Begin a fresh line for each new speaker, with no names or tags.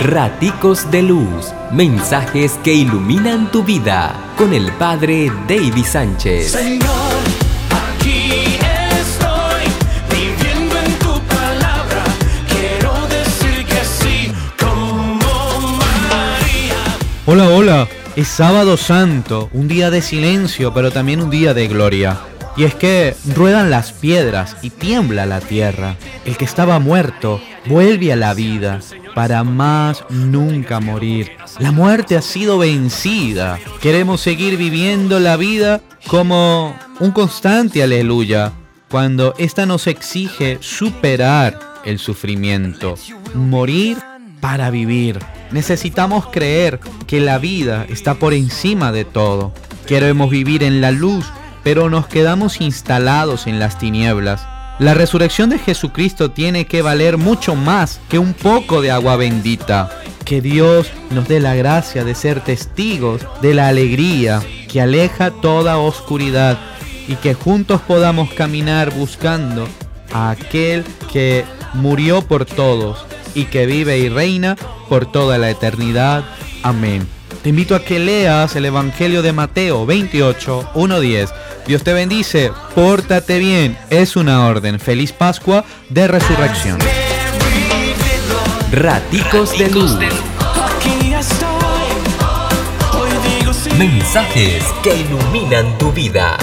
Raticos de Luz, mensajes que iluminan tu vida con el Padre David Sánchez.
Señor, aquí estoy, viviendo en tu palabra. Quiero decir que sí, como María.
Hola, hola. Es sábado santo, un día de silencio, pero también un día de gloria. Y es que ruedan las piedras y tiembla la tierra. El que estaba muerto vuelve a la vida para más nunca morir. La muerte ha sido vencida. Queremos seguir viviendo la vida como un constante aleluya, cuando ésta nos exige superar el sufrimiento, morir para vivir. Necesitamos creer que la vida está por encima de todo. Queremos vivir en la luz, pero nos quedamos instalados en las tinieblas. La resurrección de Jesucristo tiene que valer mucho más que un poco de agua bendita. Que Dios nos dé la gracia de ser testigos de la alegría que aleja toda oscuridad y que juntos podamos caminar buscando a aquel que murió por todos y que vive y reina por toda la eternidad. Amén. Te invito a que leas el Evangelio de Mateo 28, 1-10. Dios te bendice, pórtate bien, es una orden. Feliz Pascua de Resurrección.
Raticos de Luz, mensajes que iluminan tu vida